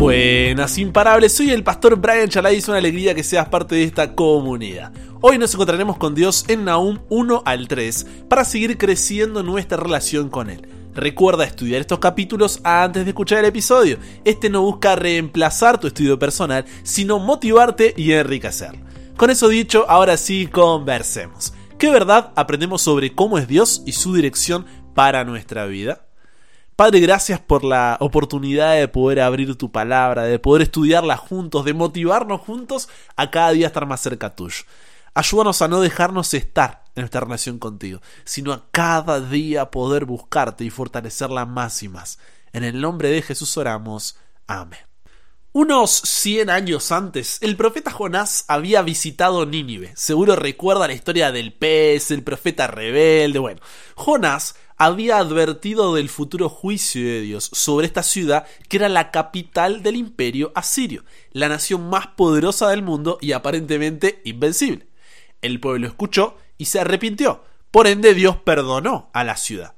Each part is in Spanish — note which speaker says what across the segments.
Speaker 1: Buenas imparables, soy el pastor Brian Chalai y es una alegría que seas parte de esta comunidad. Hoy nos encontraremos con Dios en Nahum 1 al 3 para seguir creciendo nuestra relación con Él. Recuerda estudiar estos capítulos antes de escuchar el episodio. Este no busca reemplazar tu estudio personal, sino motivarte y enriquecerlo. Con eso dicho, ahora sí conversemos. ¿Qué verdad aprendemos sobre cómo es Dios y su dirección para nuestra vida? Padre, gracias por la oportunidad de poder abrir tu palabra, de poder estudiarla juntos, de motivarnos juntos a cada día estar más cerca tuyo. Ayúdanos a no dejarnos estar en nuestra relación contigo, sino a cada día poder buscarte y fortalecerla más y más. En el nombre de Jesús oramos. Amén. Unos 100 años antes, el profeta Jonás había visitado Nínive. Seguro recuerda la historia del pez, el profeta rebelde. Bueno, Jonás había advertido del futuro juicio de Dios sobre esta ciudad que era la capital del imperio asirio, la nación más poderosa del mundo y aparentemente invencible. El pueblo escuchó y se arrepintió. Por ende, Dios perdonó a la ciudad.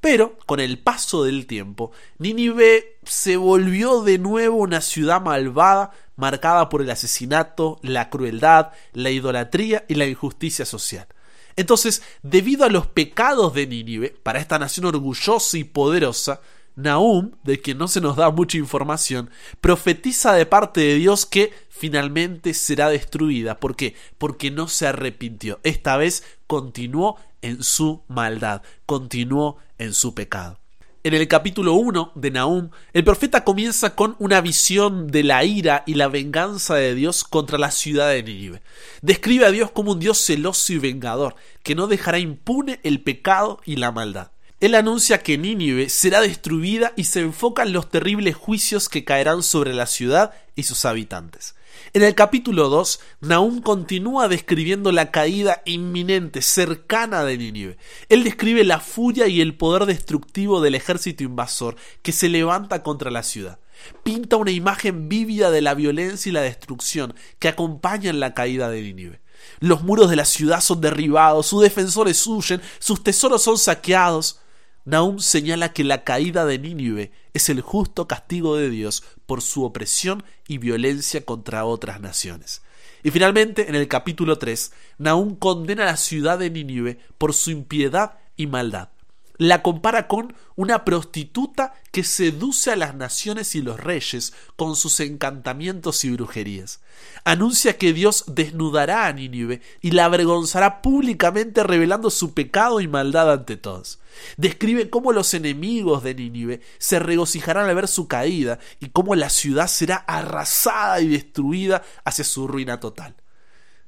Speaker 1: Pero, con el paso del tiempo, Nínive se volvió de nuevo una ciudad malvada, marcada por el asesinato, la crueldad, la idolatría y la injusticia social. Entonces, debido a los pecados de Nínive, para esta nación orgullosa y poderosa, Nahum, de quien no se nos da mucha información, profetiza de parte de Dios que finalmente será destruida. ¿Por qué? Porque no se arrepintió. Esta vez continuó en su maldad, continuó en su pecado. En el capítulo 1 de Nahum, el profeta comienza con una visión de la ira y la venganza de Dios contra la ciudad de Nínive. Describe a Dios como un Dios celoso y vengador, que no dejará impune el pecado y la maldad. Él anuncia que Nínive será destruida y se enfoca en los terribles juicios que caerán sobre la ciudad y sus habitantes. En el capítulo 2, Nahum continúa describiendo la caída inminente, cercana de Nínive. Él describe la furia y el poder destructivo del ejército invasor que se levanta contra la ciudad. Pinta una imagen vívida de la violencia y la destrucción que acompañan la caída de Nínive. Los muros de la ciudad son derribados, sus defensores huyen, sus tesoros son saqueados. Nahum señala que la caída de Nínive es el justo castigo de Dios por su opresión y violencia contra otras naciones. Y finalmente, en el capítulo 3, Nahum condena a la ciudad de Nínive por su impiedad y maldad la compara con una prostituta que seduce a las naciones y los reyes con sus encantamientos y brujerías. Anuncia que Dios desnudará a Nínive y la avergonzará públicamente revelando su pecado y maldad ante todos. Describe cómo los enemigos de Nínive se regocijarán al ver su caída y cómo la ciudad será arrasada y destruida hacia su ruina total.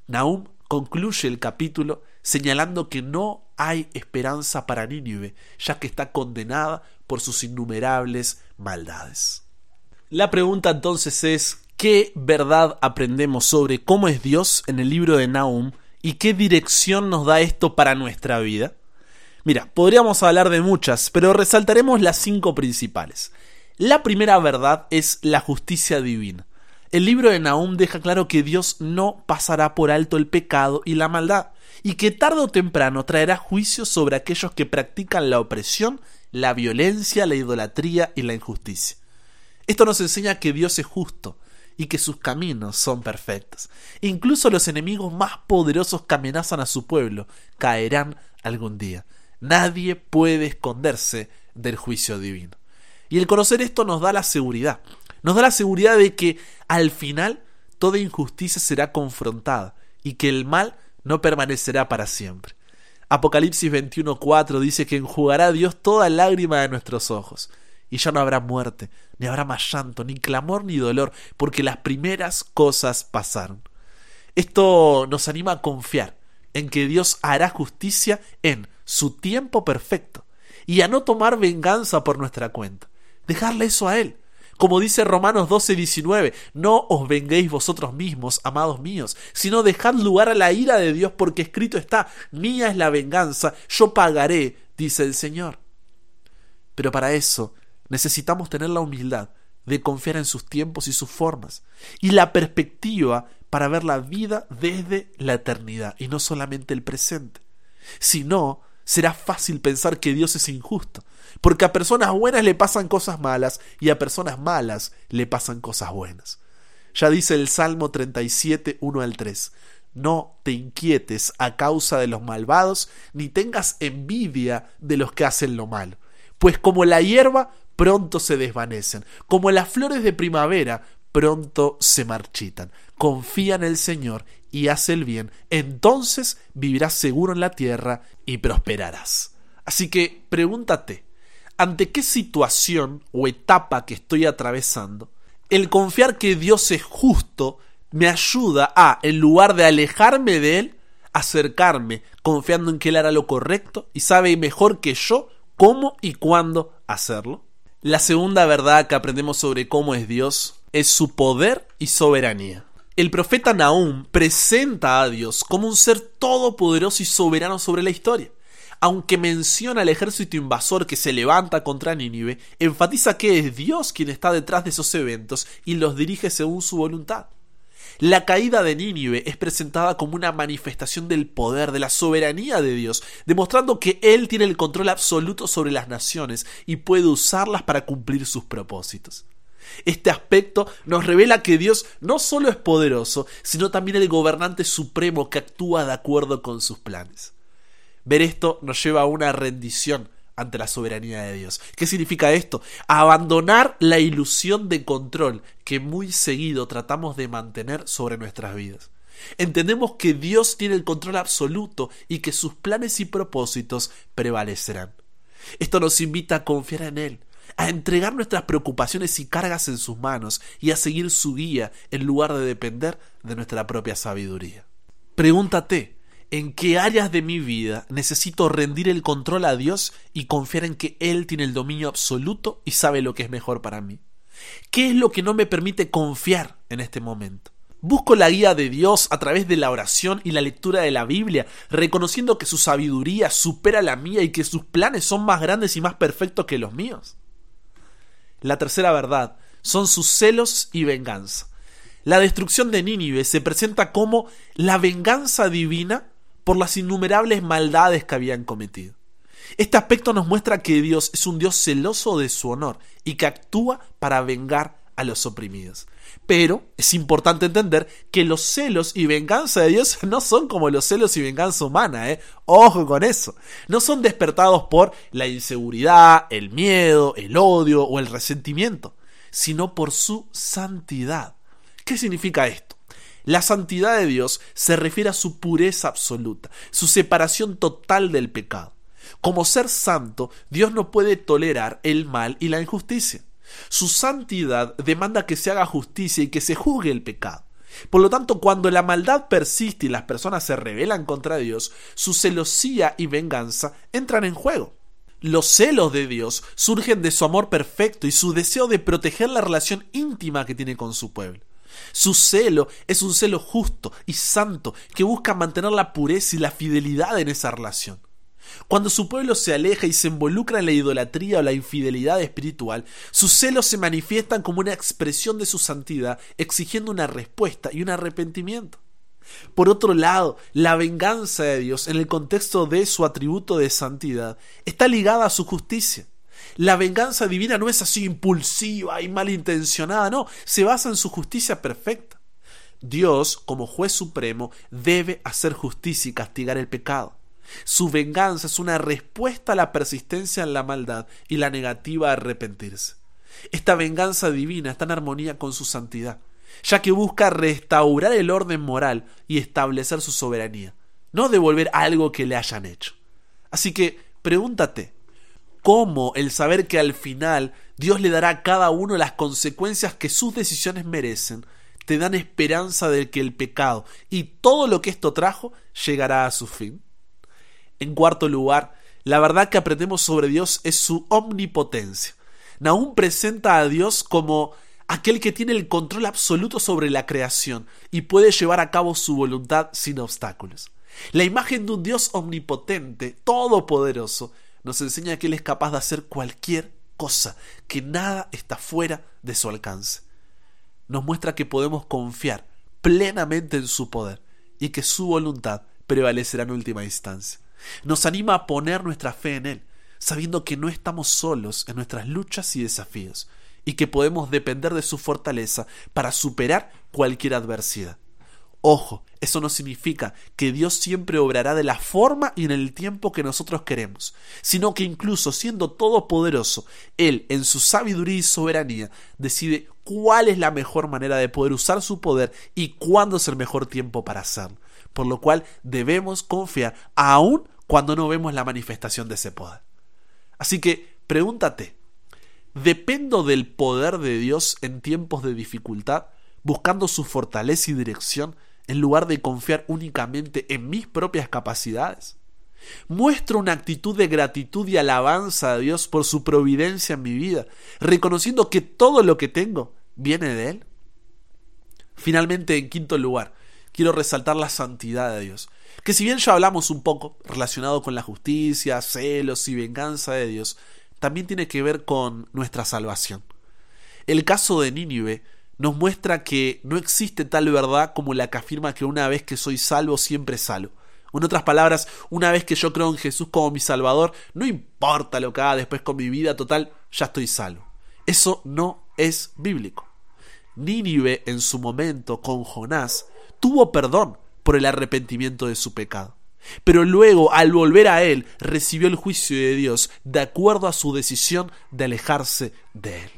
Speaker 1: Nahum concluye el capítulo señalando que no hay esperanza para Nínive, ya que está condenada por sus innumerables maldades. La pregunta entonces es, ¿qué verdad aprendemos sobre cómo es Dios en el libro de Nahum y qué dirección nos da esto para nuestra vida? Mira, podríamos hablar de muchas, pero resaltaremos las cinco principales. La primera verdad es la justicia divina. El libro de Nahum deja claro que Dios no pasará por alto el pecado y la maldad, y que tarde o temprano traerá juicio sobre aquellos que practican la opresión, la violencia, la idolatría y la injusticia. Esto nos enseña que Dios es justo y que sus caminos son perfectos. Incluso los enemigos más poderosos que amenazan a su pueblo caerán algún día. Nadie puede esconderse del juicio divino. Y el conocer esto nos da la seguridad nos da la seguridad de que al final toda injusticia será confrontada y que el mal no permanecerá para siempre. Apocalipsis 21:4 dice que enjugará Dios toda lágrima de nuestros ojos, y ya no habrá muerte, ni habrá más llanto, ni clamor, ni dolor, porque las primeras cosas pasaron. Esto nos anima a confiar en que Dios hará justicia en su tiempo perfecto, y a no tomar venganza por nuestra cuenta, dejarle eso a Él, como dice Romanos 12, 19, no os venguéis vosotros mismos, amados míos, sino dejad lugar a la ira de Dios, porque escrito está, mía es la venganza, yo pagaré, dice el Señor. Pero para eso necesitamos tener la humildad de confiar en sus tiempos y sus formas, y la perspectiva para ver la vida desde la eternidad y no solamente el presente. Si no, será fácil pensar que Dios es injusto, porque a personas buenas le pasan cosas malas y a personas malas le pasan cosas buenas. Ya dice el Salmo 37, 1 al 3. No te inquietes a causa de los malvados, ni tengas envidia de los que hacen lo malo, pues como la hierba pronto se desvanecen, como las flores de primavera pronto se marchitan. Confía en el Señor y haz el bien, entonces vivirás seguro en la tierra y prosperarás. Así que pregúntate, ¿ante qué situación o etapa que estoy atravesando, el confiar que Dios es justo me ayuda a, en lugar de alejarme de Él, acercarme, confiando en que Él hará lo correcto y sabe mejor que yo cómo y cuándo hacerlo? La segunda verdad que aprendemos sobre cómo es Dios es su poder y soberanía. El profeta Nahum presenta a Dios como un ser todopoderoso y soberano sobre la historia. Aunque menciona al ejército invasor que se levanta contra Nínive, enfatiza que es Dios quien está detrás de esos eventos y los dirige según su voluntad. La caída de Nínive es presentada como una manifestación del poder, de la soberanía de Dios, demostrando que Él tiene el control absoluto sobre las naciones y puede usarlas para cumplir sus propósitos. Este aspecto nos revela que Dios no solo es poderoso, sino también el gobernante supremo que actúa de acuerdo con sus planes. Ver esto nos lleva a una rendición ante la soberanía de Dios. ¿Qué significa esto? Abandonar la ilusión de control que muy seguido tratamos de mantener sobre nuestras vidas. Entendemos que Dios tiene el control absoluto y que sus planes y propósitos prevalecerán. Esto nos invita a confiar en Él, a entregar nuestras preocupaciones y cargas en sus manos y a seguir su guía en lugar de depender de nuestra propia sabiduría. Pregúntate, ¿en qué áreas de mi vida necesito rendir el control a Dios y confiar en que Él tiene el dominio absoluto y sabe lo que es mejor para mí? ¿Qué es lo que no me permite confiar en este momento? Busco la guía de Dios a través de la oración y la lectura de la Biblia, reconociendo que su sabiduría supera la mía y que sus planes son más grandes y más perfectos que los míos. La tercera verdad son sus celos y venganza. La destrucción de Nínive se presenta como la venganza divina por las innumerables maldades que habían cometido. Este aspecto nos muestra que Dios es un Dios celoso de su honor y que actúa para vengar a los oprimidos. Pero es importante entender que los celos y venganza de Dios no son como los celos y venganza humana, ¿eh? Ojo con eso. No son despertados por la inseguridad, el miedo, el odio o el resentimiento, sino por su santidad. ¿Qué significa esto? La santidad de Dios se refiere a su pureza absoluta, su separación total del pecado. Como ser santo, Dios no puede tolerar el mal y la injusticia. Su santidad demanda que se haga justicia y que se juzgue el pecado. Por lo tanto, cuando la maldad persiste y las personas se rebelan contra Dios, su celosía y venganza entran en juego. Los celos de Dios surgen de su amor perfecto y su deseo de proteger la relación íntima que tiene con su pueblo. Su celo es un celo justo y santo que busca mantener la pureza y la fidelidad en esa relación. Cuando su pueblo se aleja y se involucra en la idolatría o la infidelidad espiritual, sus celos se manifiestan como una expresión de su santidad, exigiendo una respuesta y un arrepentimiento. Por otro lado, la venganza de Dios en el contexto de su atributo de santidad está ligada a su justicia. La venganza divina no es así impulsiva y malintencionada, no, se basa en su justicia perfecta. Dios, como juez supremo, debe hacer justicia y castigar el pecado. Su venganza es una respuesta a la persistencia en la maldad y la negativa a arrepentirse. Esta venganza divina está en armonía con su santidad, ya que busca restaurar el orden moral y establecer su soberanía, no devolver algo que le hayan hecho. Así que pregúntate, ¿cómo el saber que al final Dios le dará a cada uno las consecuencias que sus decisiones merecen, te dan esperanza de que el pecado y todo lo que esto trajo llegará a su fin? En cuarto lugar, la verdad que aprendemos sobre Dios es su omnipotencia. Nahum presenta a Dios como aquel que tiene el control absoluto sobre la creación y puede llevar a cabo su voluntad sin obstáculos. La imagen de un Dios omnipotente, todopoderoso, nos enseña que Él es capaz de hacer cualquier cosa, que nada está fuera de su alcance. Nos muestra que podemos confiar plenamente en su poder y que su voluntad prevalecerá en última instancia. Nos anima a poner nuestra fe en Él, sabiendo que no estamos solos en nuestras luchas y desafíos, y que podemos depender de su fortaleza para superar cualquier adversidad. Ojo, eso no significa que Dios siempre obrará de la forma y en el tiempo que nosotros queremos, sino que incluso siendo todopoderoso, Él, en su sabiduría y soberanía, decide cuál es la mejor manera de poder usar su poder y cuándo es el mejor tiempo para hacerlo. Por lo cual debemos confiar aún cuando no vemos la manifestación de ese poder. Así que pregúntate, ¿dependo del poder de Dios en tiempos de dificultad, buscando su fortaleza y dirección en lugar de confiar únicamente en mis propias capacidades? Muestro una actitud de gratitud y alabanza a Dios por su providencia en mi vida, reconociendo que todo lo que tengo viene de Él. Finalmente, en quinto lugar, quiero resaltar la santidad de Dios, que si bien ya hablamos un poco relacionado con la justicia, celos y venganza de Dios, también tiene que ver con nuestra salvación. El caso de Nínive nos muestra que no existe tal verdad como la que afirma que una vez que soy salvo siempre salvo. En otras palabras, una vez que yo creo en Jesús como mi Salvador, no importa lo que haga después con mi vida, total, ya estoy salvo. Eso no es bíblico. Nínive en su momento con Jonás tuvo perdón por el arrepentimiento de su pecado. Pero luego, al volver a él, recibió el juicio de Dios de acuerdo a su decisión de alejarse de él.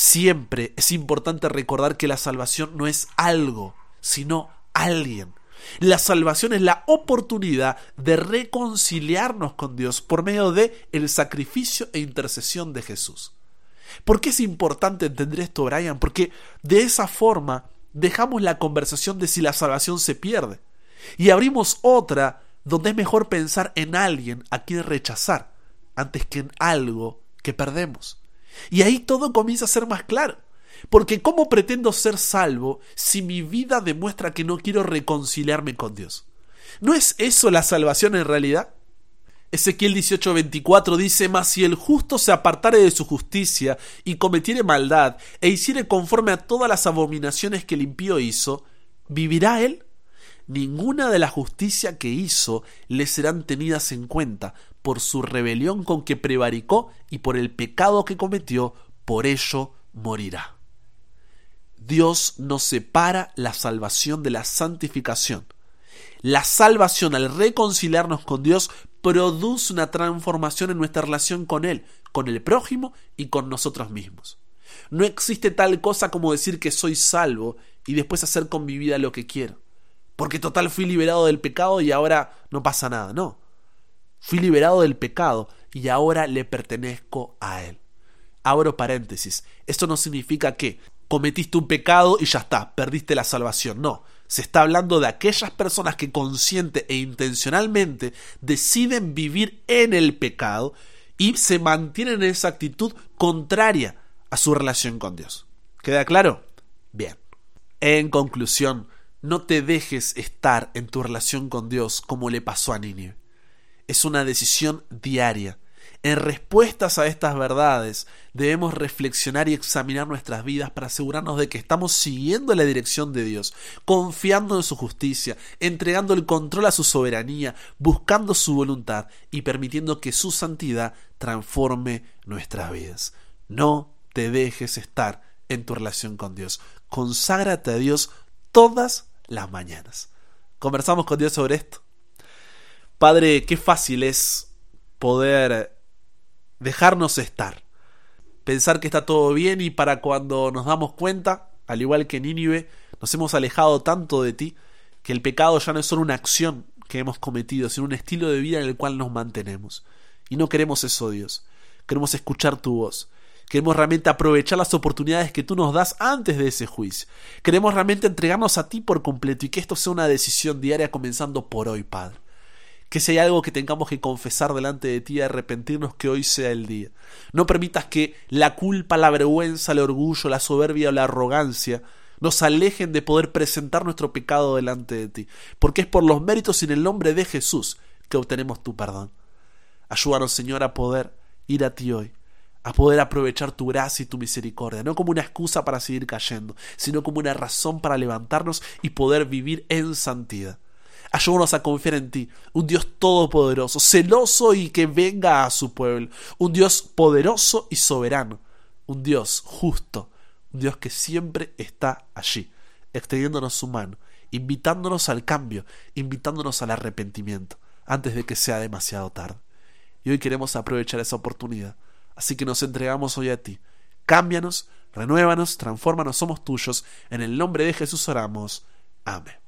Speaker 1: Siempre es importante recordar que la salvación no es algo, sino alguien. La salvación es la oportunidad de reconciliarnos con Dios por medio de el sacrificio e intercesión de Jesús. ¿Por qué es importante entender esto, Brian? Porque de esa forma dejamos la conversación de si la salvación se pierde y abrimos otra donde es mejor pensar en alguien a quien rechazar antes que en algo que perdemos. Y ahí todo comienza a ser más claro. Porque ¿cómo pretendo ser salvo si mi vida demuestra que no quiero reconciliarme con Dios? ¿No es eso la salvación en realidad? Ezequiel 18:24 dice, Mas si el justo se apartare de su justicia y cometiere maldad e hiciere conforme a todas las abominaciones que el impío hizo, ¿vivirá él? Ninguna de la justicia que hizo le serán tenidas en cuenta, por su rebelión con que prevaricó y por el pecado que cometió, por ello morirá. Dios nos separa la salvación de la santificación. La salvación al reconciliarnos con Dios produce una transformación en nuestra relación con Él, con el prójimo y con nosotros mismos. No existe tal cosa como decir que soy salvo y después hacer con mi vida lo que quiero. Porque total fui liberado del pecado y ahora no pasa nada. No. Fui liberado del pecado y ahora le pertenezco a Él. Abro paréntesis. Esto no significa que cometiste un pecado y ya está, perdiste la salvación. No. Se está hablando de aquellas personas que consciente e intencionalmente deciden vivir en el pecado y se mantienen en esa actitud contraria a su relación con Dios. ¿Queda claro? Bien. En conclusión, no te dejes estar en tu relación con Dios como le pasó a Nínive es una decisión diaria. En respuestas a estas verdades debemos reflexionar y examinar nuestras vidas para asegurarnos de que estamos siguiendo la dirección de Dios, confiando en su justicia, entregando el control a su soberanía, buscando su voluntad y permitiendo que su santidad transforme nuestras vidas. No te dejes estar en tu relación con Dios. Conságrate a Dios todas las mañanas. Conversamos con Dios sobre esto. Padre, qué fácil es poder dejarnos estar. Pensar que está todo bien y para cuando nos damos cuenta, al igual que Nínive, nos hemos alejado tanto de ti que el pecado ya no es solo una acción que hemos cometido, sino un estilo de vida en el cual nos mantenemos. Y no queremos eso, Dios. Queremos escuchar tu voz. Queremos realmente aprovechar las oportunidades que tú nos das antes de ese juicio. Queremos realmente entregarnos a ti por completo y que esto sea una decisión diaria comenzando por hoy, Padre que si hay algo que tengamos que confesar delante de ti y arrepentirnos, que hoy sea el día. No permitas que la culpa, la vergüenza, el orgullo, la soberbia o la arrogancia nos alejen de poder presentar nuestro pecado delante de ti, porque es por los méritos y en el nombre de Jesús que obtenemos tu perdón. Ayúdanos, Señor, a poder ir a ti hoy, a poder aprovechar tu gracia y tu misericordia, no como una excusa para seguir cayendo, sino como una razón para levantarnos y poder vivir en santidad. Ayúdanos a confiar en ti, un Dios todopoderoso, celoso y que venga a su pueblo, un Dios poderoso y soberano, un Dios justo, un Dios que siempre está allí, extendiéndonos su mano, invitándonos al cambio, invitándonos al arrepentimiento, antes de que sea demasiado tarde. Y hoy queremos aprovechar esa oportunidad, así que nos entregamos hoy a ti. Cámbianos, renuévanos, transfórmanos, somos tuyos. En el nombre de Jesús oramos. Amén.